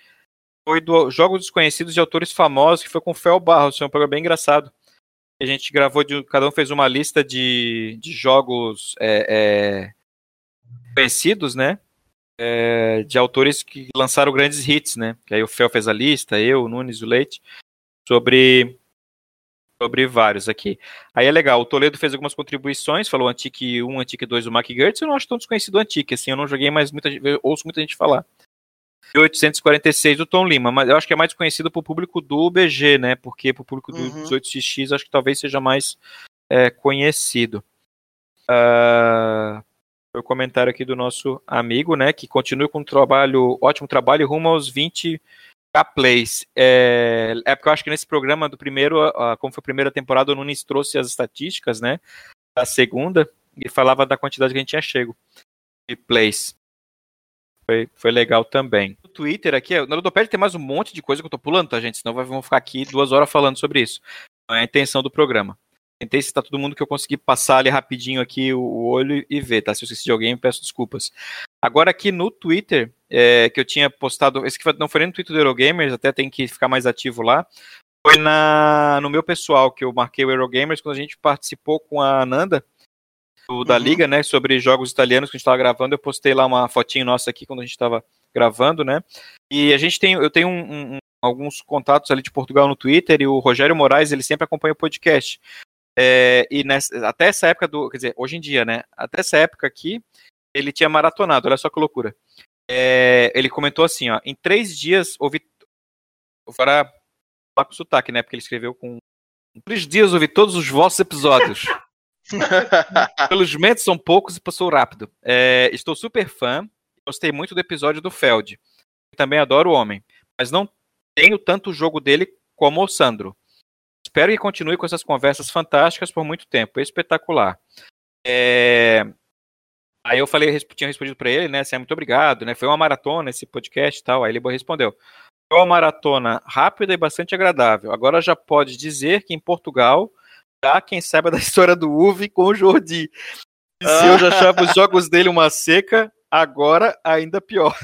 Foi do Jogos Desconhecidos de Autores Famosos, que foi com o Fel Barros, foi um programa bem engraçado. A gente gravou, de, cada um fez uma lista de, de jogos é, é, conhecidos, né? É, de autores que lançaram grandes hits, né? Que aí o Fel fez a lista, eu, o Nunes e o Leite, sobre sobre vários aqui. Aí é legal, o Toledo fez algumas contribuições, falou Antique 1, Antique 2 do Mac Gertz, eu não acho tão desconhecido o Antique, assim, eu não joguei, mas muita, ouço muita gente falar. E 846 do Tom Lima, mas eu acho que é mais conhecido pro público do BG, né, porque pro público do uhum. 18XX acho que talvez seja mais é, conhecido. Uh, o comentário aqui do nosso amigo, né, que continua com um trabalho, ótimo trabalho, rumo aos 20 Plays. É, é porque eu acho que nesse programa do primeiro, como foi a primeira temporada, o Nunes trouxe as estatísticas, né? Da segunda, e falava da quantidade que a gente tinha chego de plays. Foi, foi legal também. No Twitter aqui, na Ludopédia tem mais um monte de coisa que eu tô pulando, tá, gente? Senão vamos ficar aqui duas horas falando sobre isso. Não é a intenção do programa. Tentei citar todo mundo que eu consegui passar ali rapidinho aqui o olho e ver, tá? Se eu esqueci de alguém, peço desculpas. Agora aqui no Twitter, é, que eu tinha postado, esse que não foi nem no Twitter do Eurogamers, até tem que ficar mais ativo lá, foi na, no meu pessoal, que eu marquei o Eurogamers, quando a gente participou com a Ananda, do, da uhum. Liga, né, sobre jogos italianos que a gente estava gravando, eu postei lá uma fotinho nossa aqui quando a gente estava gravando, né, e a gente tem, eu tenho um, um, alguns contatos ali de Portugal no Twitter, e o Rogério Moraes, ele sempre acompanha o podcast, é, e nessa, até essa época do. Quer dizer, hoje em dia, né? Até essa época aqui, ele tinha maratonado, olha só que loucura. É, ele comentou assim, ó, em três dias ouvi. Vou falar com sotaque, né? Porque ele escreveu com. Em três dias ouvi todos os vossos episódios. Felizmente são poucos e passou rápido. É, estou super fã. Gostei muito do episódio do Feld. Também adoro o homem. Mas não tenho tanto jogo dele como o Sandro. Espero que continue com essas conversas fantásticas por muito tempo. Espetacular. É... Aí eu falei, tinha respondido para ele, né? Assim, muito obrigado, né? Foi uma maratona esse podcast e tal. Aí ele respondeu: Foi uma maratona rápida e bastante agradável. Agora já pode dizer que em Portugal já quem saiba da história do Uve com o Jordi. Se eu já achava os jogos dele uma seca, agora ainda pior.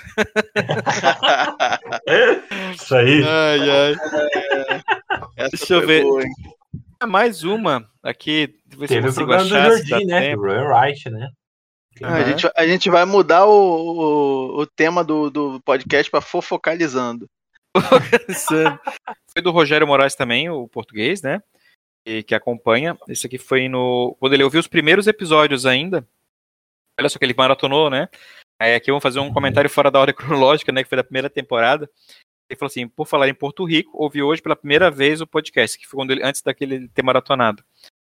Isso aí. Ai, ai. Deixa eu ver. Boa, mais uma aqui. Teve o programa do Jordi, né? Do Royal Wright, né? Ah, a, gente, a gente vai mudar o, o, o tema do, do podcast para fofocalizando. Foi do Rogério Moraes também, o português, né? E, que acompanha. Esse aqui foi no. Quando ele ouviu os primeiros episódios ainda. Olha só que ele maratonou, né? Aí aqui vamos fazer um comentário fora da ordem cronológica, né? Que foi da primeira temporada. Ele falou assim: por falar em Porto Rico, ouvi hoje pela primeira vez o podcast, que foi quando ele, antes daquele ter maratonado.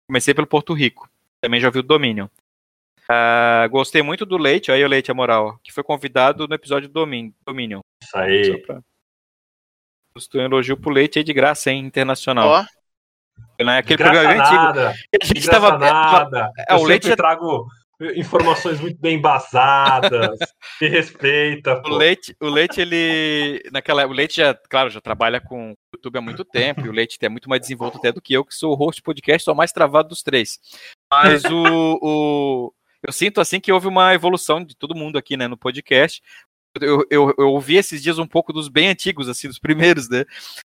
Comecei pelo Porto Rico. Também já ouvi o Dominion. Uh, gostei muito do Leite, aí o Leite, a moral, que foi convidado no episódio do Domin, Dominion. Isso aí. Pra... Gostou um elogio pro Leite aí de graça, hein, internacional. Ó. Oh. Aquele programa nada. antigo. A gente estava. Nada. É, o Leite já... trago informações muito bem embasadas, me respeita. Pô. O Leite, o Leite, ele. Naquela, o Leite já, claro, já trabalha com YouTube há muito tempo, e o Leite é muito mais desenvolto até do que eu, que sou o host podcast, sou o mais travado dos três. Mas o, o, eu sinto assim que houve uma evolução de todo mundo aqui, né, no podcast. Eu, eu, eu ouvi esses dias um pouco dos bem antigos, assim, dos primeiros, né?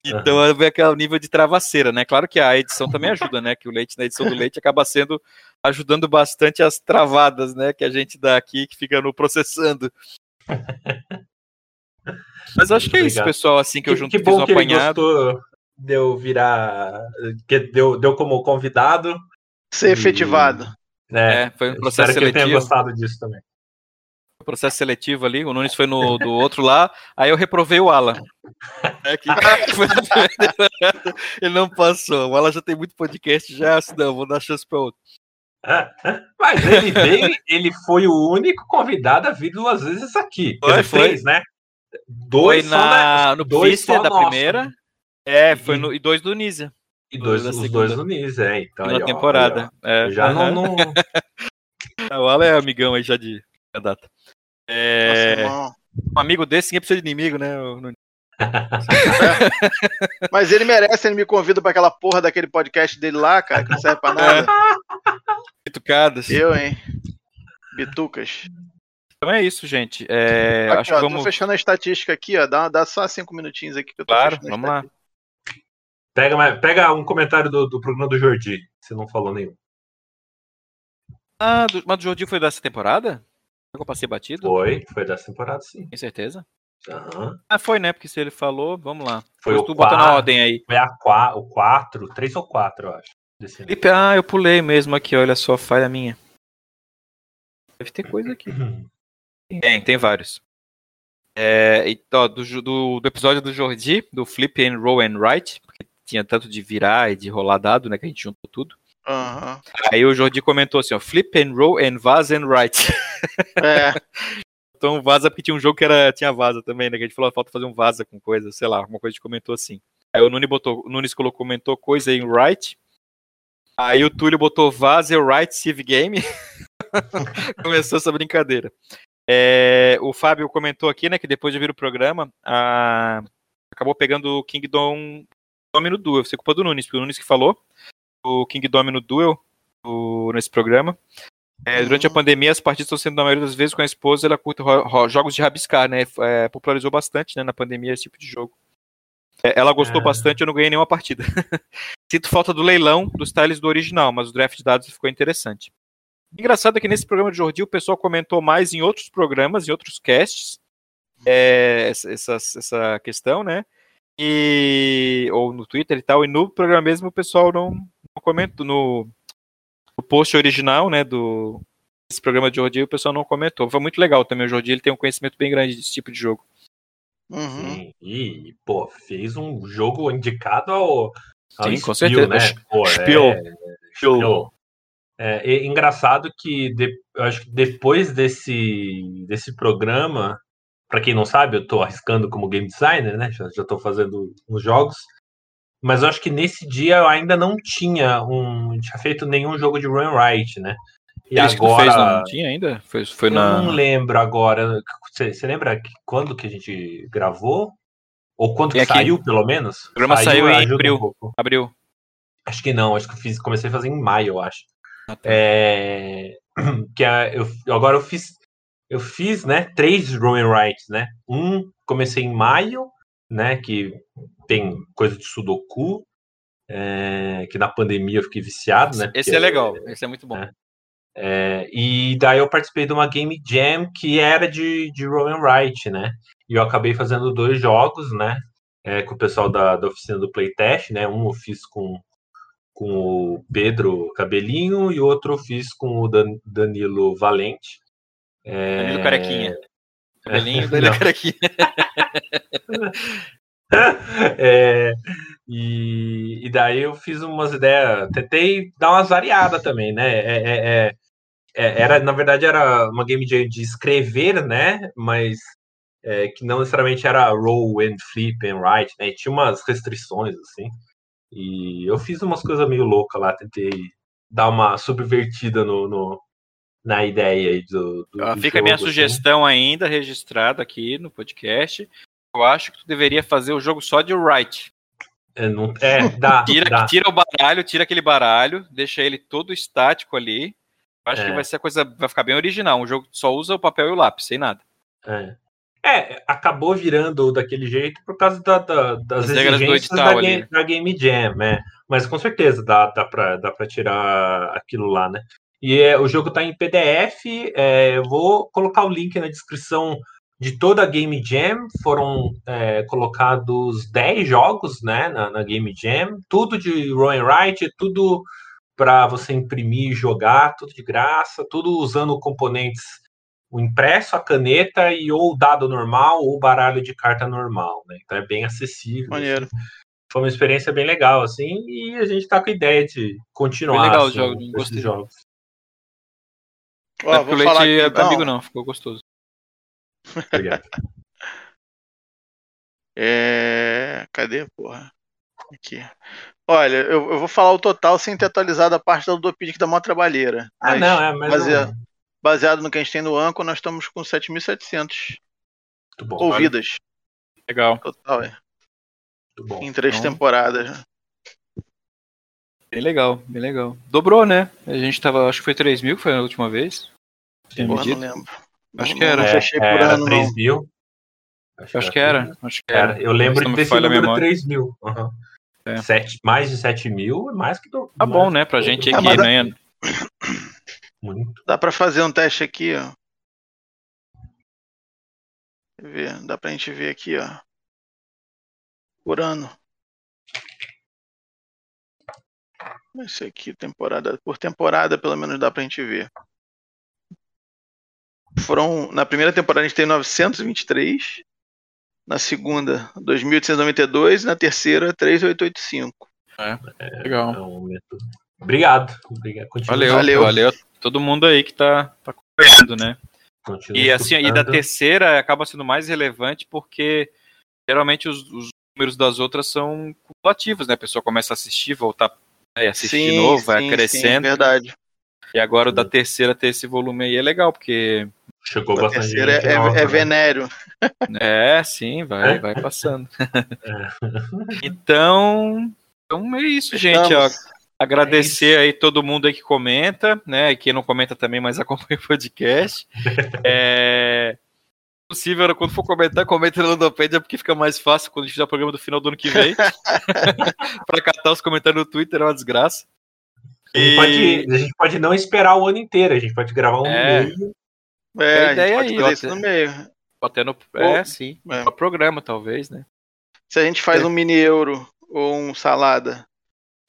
Então uhum. vê aquele nível de travaceira, né? Claro que a edição também ajuda, né? Que o leite na edição do leite acaba sendo ajudando bastante as travadas, né? Que a gente dá aqui, que fica no processando. Mas acho que é isso, pessoal, assim que, eu junto que bom um que apanhado. Ele gostou de eu virar. Que deu, deu como convidado. Ser efetivado. É, é, foi um processo seletivo. que ele tenha gostado disso também. Processo seletivo ali, o Nunes foi no do outro lá, aí eu reprovei o Alan. É que... ele não passou. O Alan já tem muito podcast, já, assim, não, vou dar chance para outro. Mas ele veio, ele foi o único convidado a vir duas vezes aqui. Foi, foi. Três, né? Dois foi na, no dois da nosso. primeira. É, foi no, e dois do Nízia. E dois, os dois do Nízia, é. Então, na temporada. Ó, é. Já uhum. não, não... o Alan é amigão aí já de data. É... Nossa, um amigo desse ninguém precisa de inimigo, né? Mas ele merece, ele me convida para aquela porra daquele podcast dele lá, cara, que não serve pra nada. Bitucadas. Eu, hein? Bitucas. Então é isso, gente. É, aqui, acho ó, que vamos... Tô fechando a estatística aqui, ó. Dá, dá só cinco minutinhos aqui que eu tô Claro, vamos lá. Pega, pega um comentário do, do programa do Jordi, você não falou nenhum. Ah, do, mas do Jordi foi dessa temporada? Eu passei batido? Foi, foi dessa temporada, sim. Tem certeza? Uhum. Ah, foi, né? Porque se ele falou, vamos lá. Foi o tu quatro, na ordem aí. Foi a qua, o 4, 3 ou 4, eu acho. Felipe, ah, eu pulei mesmo aqui, olha só, falha minha. Deve ter coisa aqui. tem, tem vários. É, e, ó, do, do, do, episódio do Jordi, do Flip and Roll and Write, porque tinha tanto de virar e de rolar dado, né? Que a gente juntou tudo. Uhum. Aí o Jordi comentou assim, ó, Flip and Roll and Vaz and Write. É. então vaza porque tinha um jogo que era, tinha vaza também, né? Que a gente falou, falta fazer um vaza com coisa, sei lá, alguma coisa gente comentou assim. Aí o Nunes, botou, o Nunes colocou, comentou coisa em Write. Aí o Túlio botou vaza Write Civ Game. Começou essa brincadeira. É, o Fábio comentou aqui, né, que depois de vir o programa, a... acabou pegando o Kingdom Domino Duel. Você é culpa do Nunes, porque o Nunes que falou o King Domino Duel o, nesse programa. É, durante a pandemia, as partidas estão sendo, na maioria das vezes, com a esposa, ela curta jogos de rabiscar, né? É, popularizou bastante né, na pandemia esse tipo de jogo. É, ela gostou é. bastante, eu não ganhei nenhuma partida. Sinto falta do leilão dos tiles do original, mas o draft de dados ficou interessante. Engraçado é que nesse programa de Jordi o pessoal comentou mais em outros programas, em outros casts, é, essa, essa questão, né? E, ou no Twitter e tal, e no programa mesmo o pessoal não, no, comento, no, no post original, né, do, esse programa de Jordi o pessoal não comentou. Foi muito legal também. O Jordi ele tem um conhecimento bem grande desse tipo de jogo. Uhum. Sim, e, pô, fez um jogo indicado ao. ao Sim, Spiel, com certeza. Né? Pô, Spiel. É, Spiel. É, é, engraçado que de, eu acho que depois desse, desse programa, para quem não sabe, eu estou arriscando como game designer, né? Já estou fazendo uns jogos. Mas eu acho que nesse dia eu ainda não tinha um. tinha feito nenhum jogo de run right, né? E Esse agora. Fez, não tinha ainda? Foi, foi eu na... não lembro agora. Você, lembra que, quando que a gente gravou? Ou quando que saiu, pelo menos? O programa saiu, saiu em abril. Um abril. Acho que não, acho que eu fiz, comecei a fazer em maio, eu acho. Ah, tá. é, que eu, agora eu fiz, eu fiz, né, três Rowan Rights, né? Um comecei em maio, né, que tem coisa de Sudoku, é, que na pandemia eu fiquei viciado, né? Esse é legal, esse é muito bom. É, é, e daí eu participei de uma Game Jam que era de, de Rowan Wright, né? E eu acabei fazendo dois jogos, né? É, com o pessoal da, da oficina do Playtest, né? Um eu fiz com, com o Pedro Cabelinho e outro eu fiz com o Dan, Danilo Valente. É... Danilo Carequinha. Cabelinho, Danilo Carequinha. é, e, e, daí eu fiz umas ideias, tentei dar umas variadas também, né? É, é, é, é, era, na verdade, era uma game de, de escrever, né? Mas é, que não necessariamente era roll and flip and write, né? E tinha umas restrições, assim. E eu fiz umas coisas meio loucas lá, tentei dar uma subvertida no, no na ideia aí do, do, do Fica a minha assim. sugestão ainda registrada aqui no podcast. Eu acho que tu deveria fazer o jogo só de write. É, não, é dá, tira, dá. tira o baralho, tira aquele baralho, deixa ele todo estático ali. Eu acho é. que vai ser a coisa, vai ficar bem original. Um jogo que só usa o papel e o lápis, sem nada. É. É, acabou virando daquele jeito por causa da, da, das As exigências da game, da game, Jam, né? Mas com certeza dá, dá, pra, dá pra tirar aquilo lá, né? E é, o jogo tá em PDF, é, eu vou colocar o link na descrição de toda a Game Jam. Foram é, colocados 10 jogos né, na, na, Game Jam, tudo de Rowan Wright, tudo para você imprimir e jogar, tudo de graça, tudo usando componentes o impresso, a caneta e ou o dado normal ou o baralho de carta normal, né? Então é bem acessível. Maneiro. Assim. Foi uma experiência bem legal, assim, e a gente tá com a ideia de continuar legal assim, o jogo, gostei. jogos. Ó, oh, vou o leite falar aqui, é não. amigo não, ficou gostoso. Obrigado. é... Cadê, porra? Aqui. Olha, eu, eu, vou falar o total sem ter atualizado a parte da Ludopedia que dá uma trabalheira. Ah, não, é, mas. Baseado, não... baseado no que a gente tem no Anco, nós estamos com 7.700 ouvidas. Legal. Total, é. Em três então... temporadas. Bem legal, bem legal. Dobrou, né? A gente tava, acho que foi 3 mil, que foi a última vez. Porra, não lembro. Acho que era. É, fechei por era ano, 3 mil. Acho, acho que era. Acho que era. Eu lembro de ter sido número 3 mil. Uhum. É. Sete, mais de 7 mil é mais que do, Tá bom, né? Pra gente aqui, né? Muito. Dá pra fazer um teste aqui, ó. Ver, dá pra gente ver aqui, ó. Por ano. Esse aqui, temporada por temporada, pelo menos dá pra gente ver foram na primeira temporada a gente tem 923, na segunda 2.892 e na terceira 3.885. É, é legal. É um Obrigado. Obrigado. Valeu, valeu, valeu. Todo mundo aí que tá, tá acompanhando, né? Continua e assim, e da terceira acaba sendo mais relevante porque geralmente os, os números das outras são cumulativos, né? A pessoa começa a assistir, voltar né, assistir sim, de novo, vai crescendo. Sim, verdade. E agora o da terceira ter esse volume aí é legal, porque Chegou a bastante gente. É, nova, é, é venéreo. É, sim, vai, é? vai passando. É. Então, então é isso, gente. Ó, agradecer é aí todo mundo aí que comenta, né? E quem não comenta também, mas acompanha o podcast. É possível, quando for comentar, comenta no Ludopédia, porque fica mais fácil quando a gente fizer o programa do final do ano que vem. para catar os comentários no Twitter é uma desgraça. A gente, e... pode, a gente pode não esperar o ano inteiro, a gente pode gravar um é. meio é, a, a ideia pode aí, fazer isso no meio. Até no, é, sim. É. No programa, talvez, né? Se a gente faz é. um mini euro ou um salada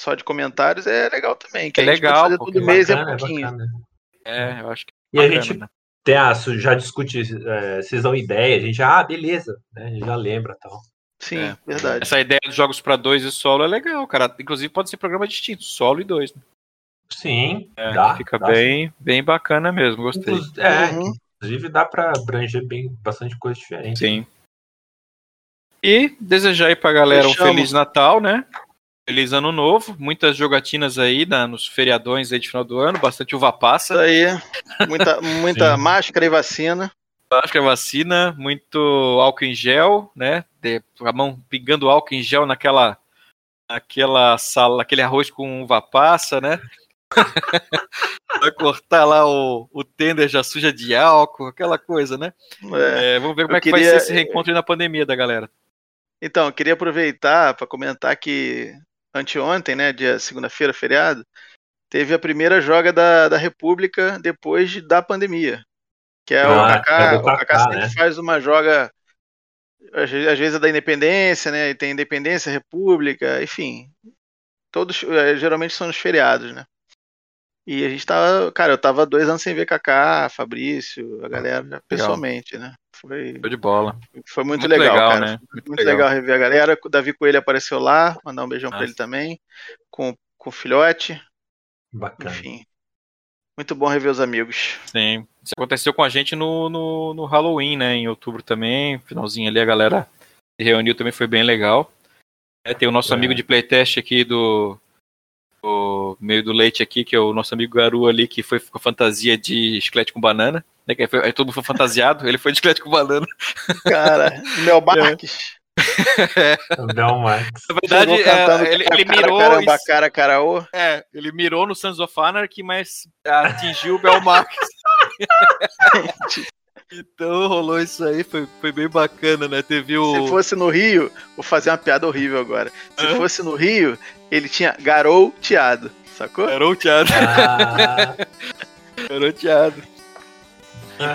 só de comentários, é legal também. Que é legal. todo mês é bacana, é pouquinho. É, eu acho que E a gente né? tem a, já discute, é, vocês dão ideia, a gente já, ah, beleza, né? A gente já lembra tal. Sim, é. verdade. Essa ideia dos jogos para dois e solo é legal, cara. Inclusive pode ser programa distinto, solo e dois. Né? Sim, é, dá. Fica dá, bem, sim. bem bacana mesmo, gostei. É, uhum. inclusive dá para abranger bem bastante coisa diferente. Sim. E desejar aí pra galera um Feliz Natal, né? Feliz Ano Novo, muitas jogatinas aí na, nos feriadões aí de final do ano, bastante uva passa. Isso aí, muita, muita máscara e vacina. Máscara e vacina, muito álcool em gel, né? De, a mão pingando álcool em gel naquela, naquela sala, aquele arroz com uva passa, né? Vai cortar lá o, o tender já suja de álcool, aquela coisa, né? É, é, vamos ver como é que queria... vai ser esse reencontro na pandemia da galera. Então, eu queria aproveitar para comentar que anteontem, né, dia segunda-feira, feriado, teve a primeira joga da, da República depois de, da pandemia. Que é ah, o Kaká, é o Kaká sempre né? faz uma joga às vezes é da Independência, né? E tem Independência, República, enfim. Todos é, geralmente são nos feriados, né? E a gente tava, cara, eu tava dois anos sem ver Kaká, Fabrício, a galera pessoalmente, né? Foi, foi de bola. Foi muito, muito legal, legal, cara. Né? Muito, muito legal. legal. rever a galera. O Davi Coelho apareceu lá, mandar um beijão Nossa. pra ele também, com, com o filhote. Bacana. Enfim. Muito bom rever os amigos. Sim. Isso aconteceu com a gente no, no, no Halloween, né? Em outubro também. Finalzinho ali a galera se reuniu também, foi bem legal. É, tem o nosso é. amigo de playtest aqui do, do meio do leite aqui, que é o nosso amigo Garu ali, que foi com a fantasia de esqueleto com banana. Né, que foi, aí todo mundo foi fantasiado, ele foi de esqueleto com banana. Cara, Mel Marques. É. Mel Marques. Na verdade, é, ele, ele mirou. Caramba, cara, caraô. É, ele mirou no Sons of Anarchy, mas atingiu o Mel Marques. Então rolou isso aí, foi, foi bem bacana, né? Teve o. Se fosse no Rio, vou fazer uma piada horrível agora. Se Hã? fosse no Rio, ele tinha garouteado, sacou? Garouteado. Ah. garouteado.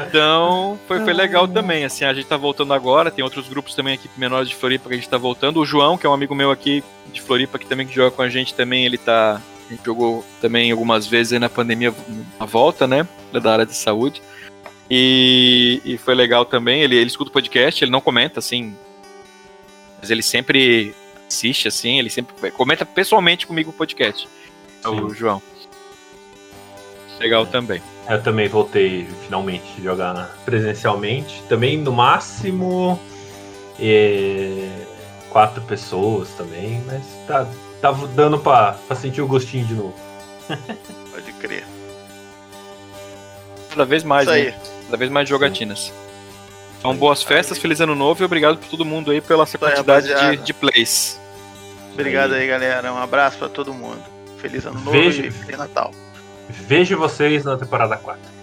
Então, foi, foi legal também. Assim, a gente tá voltando agora. Tem outros grupos também aqui menores de Floripa que a gente tá voltando. O João, que é um amigo meu aqui de Floripa, que também que joga com a gente também, ele tá. A gente jogou também algumas vezes aí na pandemia na volta, né? Da área de saúde. E, e foi legal também. Ele, ele escuta o podcast, ele não comenta, assim. Mas ele sempre assiste, assim, ele sempre comenta pessoalmente comigo o podcast. Sim. O João. Legal é. também. Eu também voltei finalmente a jogar presencialmente. Também no máximo é, quatro pessoas também, mas tá, tá dando pra, pra sentir o gostinho de novo. Pode crer. Cada vez mais, Isso né? Cada vez mais jogatinas. Então, boas festas, feliz ano novo e obrigado por todo mundo aí pela essa quantidade de, de plays. Obrigado aí, galera. Um abraço para todo mundo. Feliz ano novo Vejo. e feliz Natal. Vejo vocês na temporada 4.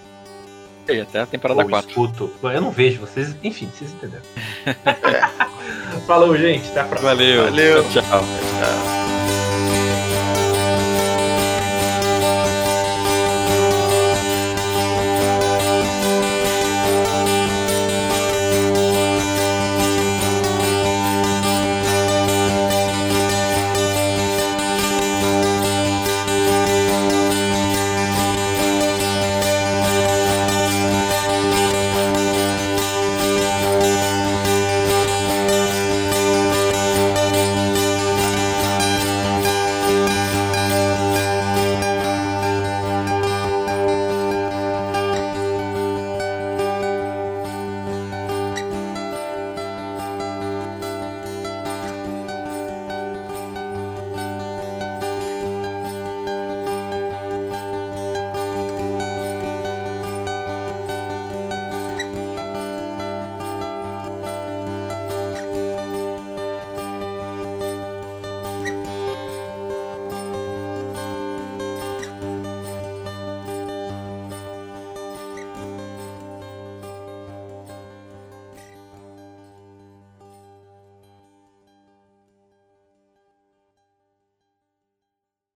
E até a temporada Ou 4. Escuto. Eu não vejo vocês, enfim, vocês entenderam. é. Falou, gente. Até a próxima. Valeu. Valeu. tchau. tchau.